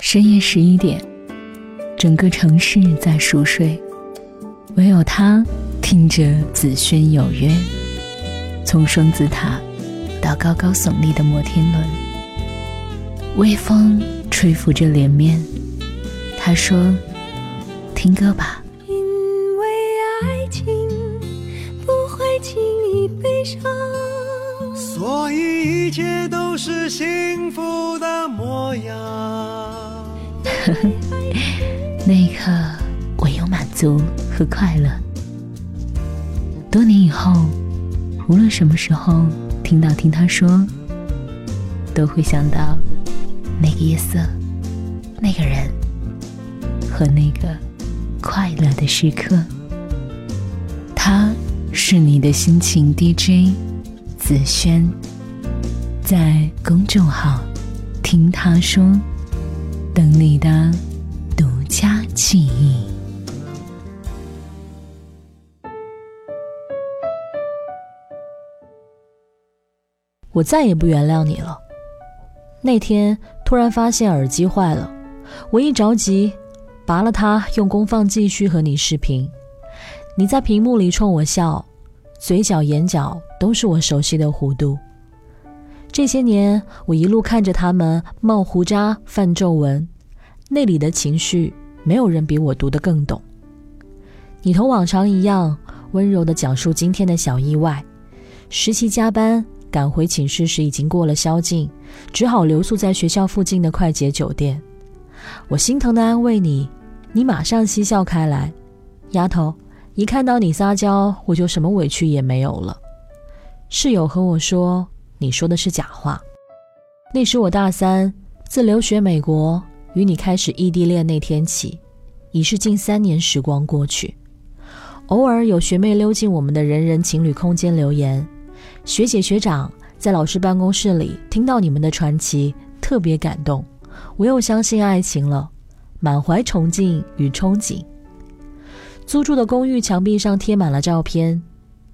深夜十一点，整个城市在熟睡，唯有他听着紫萱有约。从双子塔到高高耸立的摩天轮，微风吹拂着脸面。他说：“听歌吧。”因为爱情不会轻易悲伤，所以一切都是幸福的模样。那一刻，我有满足和快乐。多年以后，无论什么时候听到听他说，都会想到那个夜色、那个人和那个快乐的时刻。他是你的心情 DJ 子轩，在公众号听他说。等你的独家记忆。我再也不原谅你了。那天突然发现耳机坏了，我一着急，拔了它，用功放继续和你视频。你在屏幕里冲我笑，嘴角、眼角都是我熟悉的弧度。这些年，我一路看着他们冒胡渣、泛皱纹，那里的情绪，没有人比我读得更懂。你同往常一样，温柔地讲述今天的小意外。实习加班赶回寝室时，已经过了宵禁，只好留宿在学校附近的快捷酒店。我心疼地安慰你，你马上嬉笑开来。丫头，一看到你撒娇，我就什么委屈也没有了。室友和我说。你说的是假话。那时我大三，自留学美国，与你开始异地恋那天起，已是近三年时光过去。偶尔有学妹溜进我们的人人情侣空间留言，学姐学长在老师办公室里听到你们的传奇，特别感动。我又相信爱情了，满怀崇敬与憧憬。租住的公寓墙壁上贴满了照片，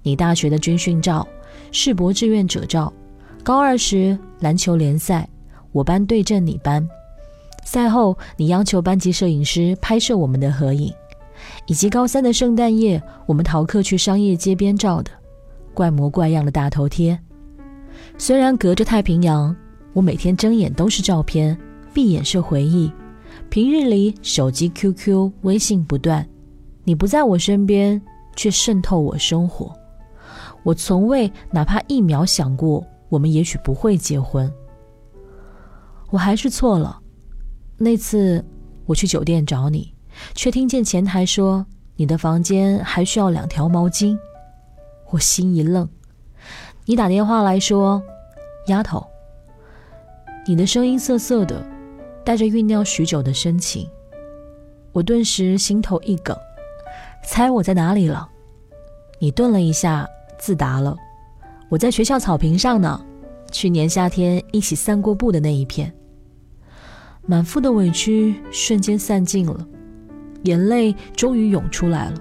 你大学的军训照，世博志愿者照。高二时篮球联赛，我班对阵你班。赛后，你央求班级摄影师拍摄我们的合影，以及高三的圣诞夜，我们逃课去商业街边照的怪模怪样的大头贴。虽然隔着太平洋，我每天睁眼都是照片，闭眼是回忆。平日里手机、QQ、微信不断，你不在我身边，却渗透我生活。我从未哪怕一秒想过。我们也许不会结婚，我还是错了。那次我去酒店找你，却听见前台说你的房间还需要两条毛巾，我心一愣。你打电话来说：“丫头。”你的声音涩涩的，带着酝酿许久的深情。我顿时心头一梗，猜我在哪里了？你顿了一下，自答了。我在学校草坪上呢，去年夏天一起散过步的那一片。满腹的委屈瞬间散尽了，眼泪终于涌出来了。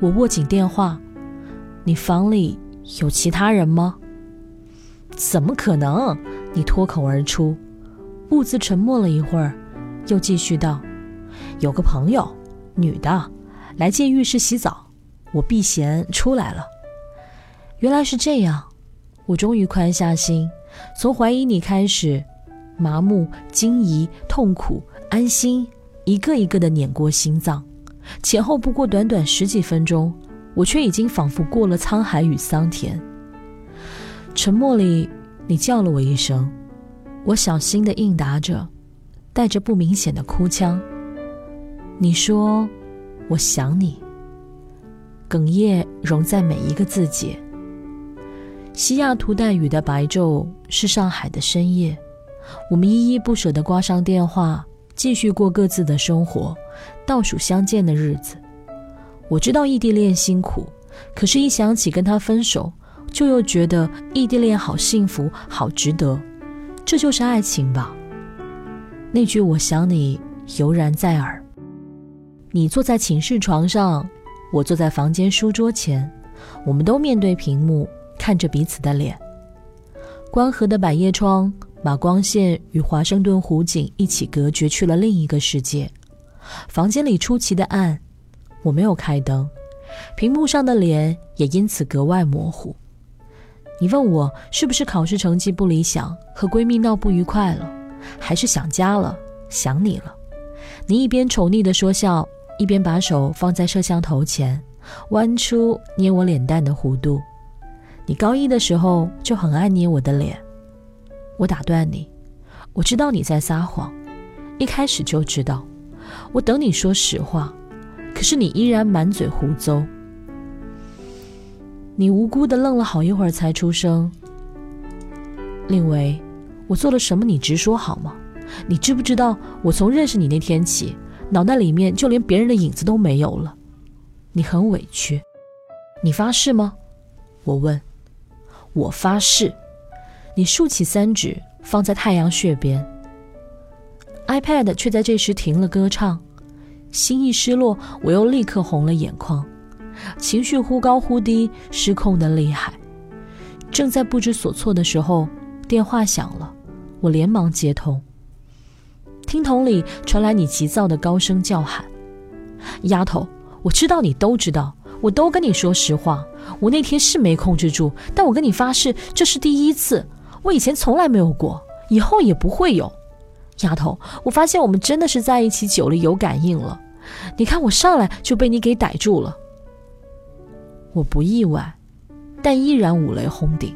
我握紧电话：“你房里有其他人吗？”“怎么可能？”你脱口而出。兀自沉默了一会儿，又继续道：“有个朋友，女的，来借浴室洗澡，我避嫌出来了。”原来是这样，我终于宽下心，从怀疑你开始，麻木、惊疑、痛苦、安心，一个一个的碾过心脏。前后不过短短十几分钟，我却已经仿佛过了沧海与桑田。沉默里，你叫了我一声，我小心的应答着，带着不明显的哭腔。你说：“我想你。”哽咽融在每一个字节。西雅图带雨的白昼是上海的深夜，我们依依不舍地挂上电话，继续过各自的生活，倒数相见的日子。我知道异地恋辛苦，可是，一想起跟他分手，就又觉得异地恋好幸福，好值得。这就是爱情吧？那句“我想你”犹然在耳。你坐在寝室床上，我坐在房间书桌前，我们都面对屏幕。看着彼此的脸，关合的百叶窗把光线与华盛顿湖景一起隔绝去了另一个世界。房间里出奇的暗，我没有开灯，屏幕上的脸也因此格外模糊。你问我是不是考试成绩不理想，和闺蜜闹不愉快了，还是想家了，想你了？你一边宠溺地说笑，一边把手放在摄像头前，弯出捏我脸蛋的弧度。你高一的时候就很爱捏我的脸。我打断你，我知道你在撒谎，一开始就知道。我等你说实话，可是你依然满嘴胡诌。你无辜的愣了好一会儿，才出声：“令维，我做了什么？你直说好吗？你知不知道，我从认识你那天起，脑袋里面就连别人的影子都没有了。你很委屈，你发誓吗？”我问。我发誓。你竖起三指，放在太阳穴边。iPad 却在这时停了歌唱，心一失落，我又立刻红了眼眶，情绪忽高忽低，失控的厉害。正在不知所措的时候，电话响了，我连忙接通。听筒里传来你急躁的高声叫喊：“丫头，我知道你都知道，我都跟你说实话，我那天是没控制住，但我跟你发誓，这是第一次。”我以前从来没有过，以后也不会有。丫头，我发现我们真的是在一起久了有感应了。你看我上来就被你给逮住了。我不意外，但依然五雷轰顶。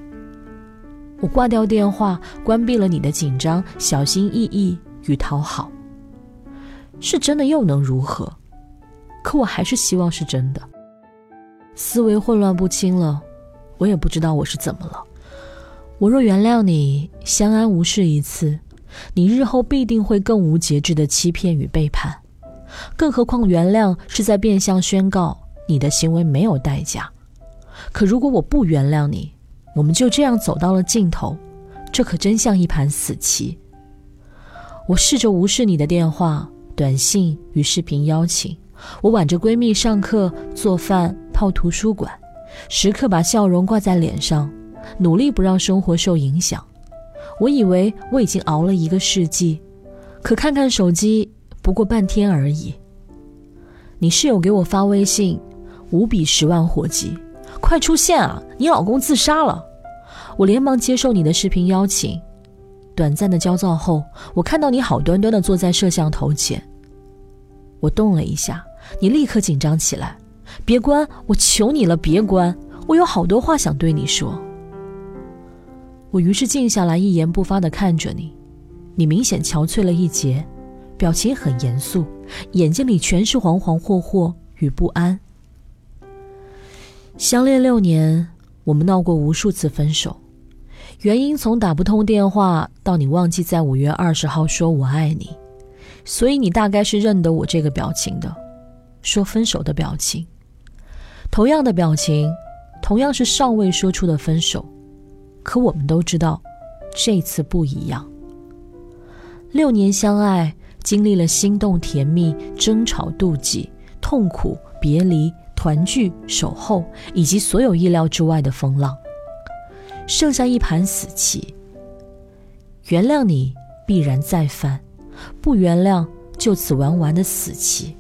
我挂掉电话，关闭了你的紧张、小心翼翼与讨好。是真的又能如何？可我还是希望是真的。思维混乱不清了，我也不知道我是怎么了。我若原谅你，相安无事一次，你日后必定会更无节制的欺骗与背叛。更何况原谅是在变相宣告你的行为没有代价。可如果我不原谅你，我们就这样走到了尽头，这可真像一盘死棋。我试着无视你的电话、短信与视频邀请，我挽着闺蜜上课、做饭、泡图书馆，时刻把笑容挂在脸上。努力不让生活受影响。我以为我已经熬了一个世纪，可看看手机，不过半天而已。你室友给我发微信，五比十万火急，快出现啊！你老公自杀了。我连忙接受你的视频邀请。短暂的焦躁后，我看到你好端端的坐在摄像头前。我动了一下，你立刻紧张起来。别关，我求你了，别关！我有好多话想对你说。我于是静下来，一言不发地看着你。你明显憔悴了一截，表情很严肃，眼睛里全是惶惶惑惑与不安。相恋六年，我们闹过无数次分手，原因从打不通电话到你忘记在五月二十号说我爱你，所以你大概是认得我这个表情的，说分手的表情。同样的表情，同样是尚未说出的分手。可我们都知道，这次不一样。六年相爱，经历了心动、甜蜜、争吵、妒忌、痛苦、别离、团聚、守候，以及所有意料之外的风浪，剩下一盘死棋。原谅你，必然再犯；不原谅，就此玩完的死棋。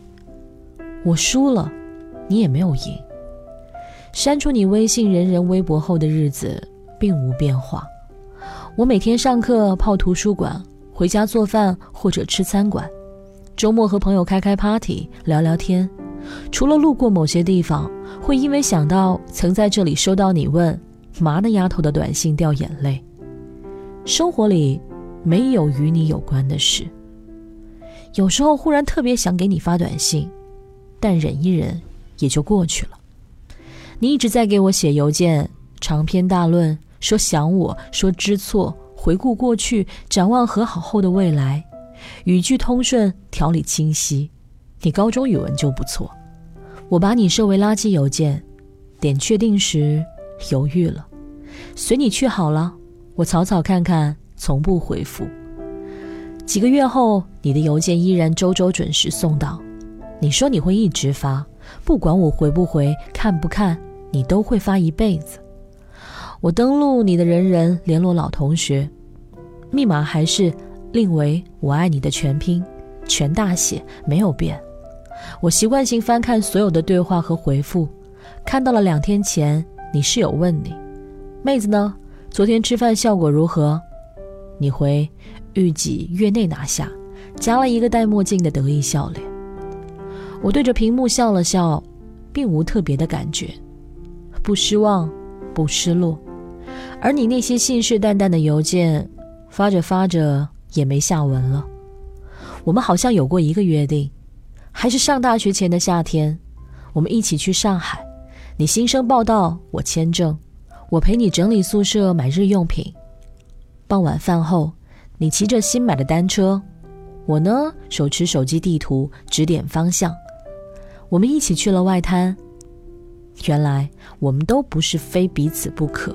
我输了，你也没有赢。删除你微信、人人微博后的日子。并无变化。我每天上课泡图书馆，回家做饭或者吃餐馆，周末和朋友开开 party 聊聊天。除了路过某些地方，会因为想到曾在这里收到你问“麻的丫头”的短信掉眼泪。生活里没有与你有关的事。有时候忽然特别想给你发短信，但忍一忍也就过去了。你一直在给我写邮件，长篇大论。说想我，说知错，回顾过去，展望和好后的未来，语句通顺，条理清晰。你高中语文就不错，我把你设为垃圾邮件，点确定时犹豫了，随你去好了。我草草看看，从不回复。几个月后，你的邮件依然周周准时送到。你说你会一直发，不管我回不回，看不看，你都会发一辈子。我登录你的人人联络老同学，密码还是令为我爱你的全拼，全大写，没有变。我习惯性翻看所有的对话和回复，看到了两天前你室友问你，妹子呢？昨天吃饭效果如何？你回预计月内拿下，加了一个戴墨镜的得意笑脸。我对着屏幕笑了笑，并无特别的感觉，不失望，不失落。而你那些信誓旦旦的邮件，发着发着也没下文了。我们好像有过一个约定，还是上大学前的夏天，我们一起去上海，你新生报道，我签证，我陪你整理宿舍、买日用品。傍晚饭后，你骑着新买的单车，我呢手持手机地图指点方向。我们一起去了外滩。原来我们都不是非彼此不可。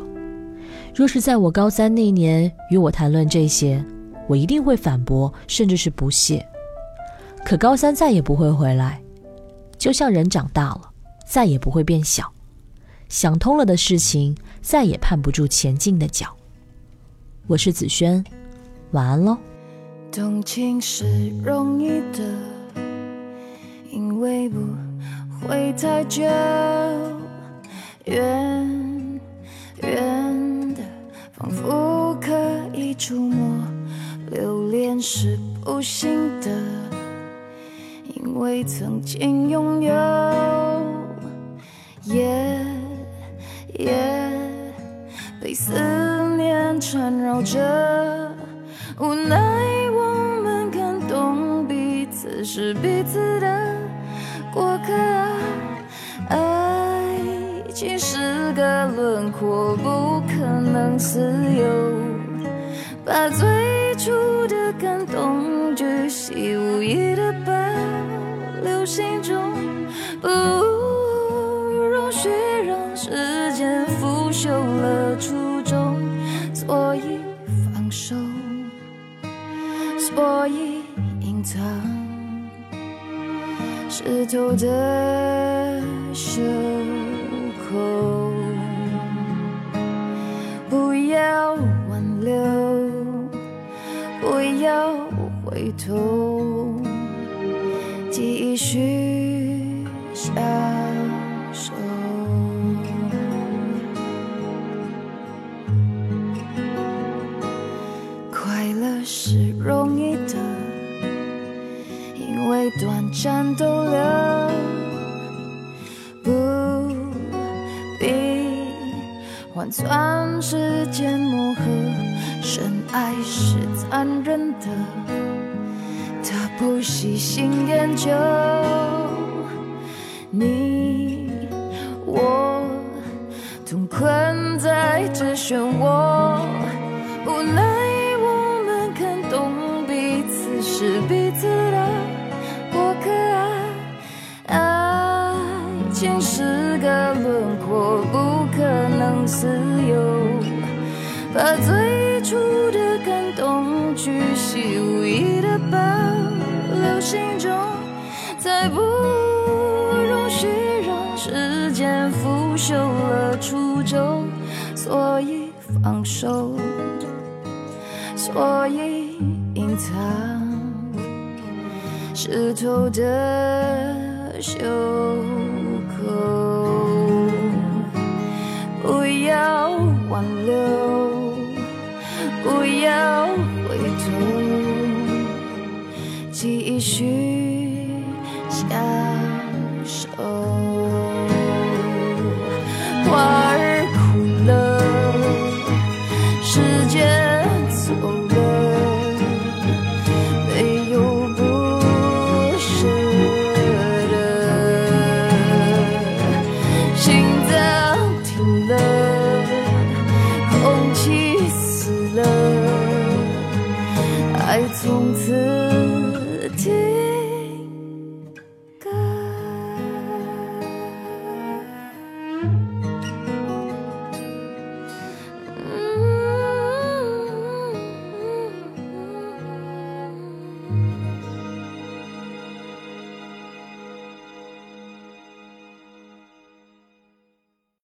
若是在我高三那年与我谈论这些，我一定会反驳，甚至是不屑。可高三再也不会回来，就像人长大了，再也不会变小。想通了的事情，再也绊不住前进的脚。我是子轩，晚安喽。动情是容易的，因为不会太久，远远的，仿佛可以触摸。留恋是不行的，因为曾经拥有，夜夜被思念缠绕着，无奈我们感动彼此是彼此的我，不可能自由，把最初的感动巨细无遗的保留心中，不容许让时间腐朽了初衷，所以放手，所以隐藏。湿透的袖回头，继续享受。快乐是容易的，因为短暂逗留，不必换算时间磨合。深爱是残忍的，不喜新厌旧。你我同困在这漩涡，无奈我们看懂彼此是彼此的过客啊。爱情是个轮廓，不可能自由，把最初的感动巨细无遗心中，再不容许让时间腐朽了初衷，所以放手，所以隐藏湿透的袖口，不要挽留。不要回头，去享受花儿哭了，时间走了，没有不舍。心脏停了，空气死了，爱从此。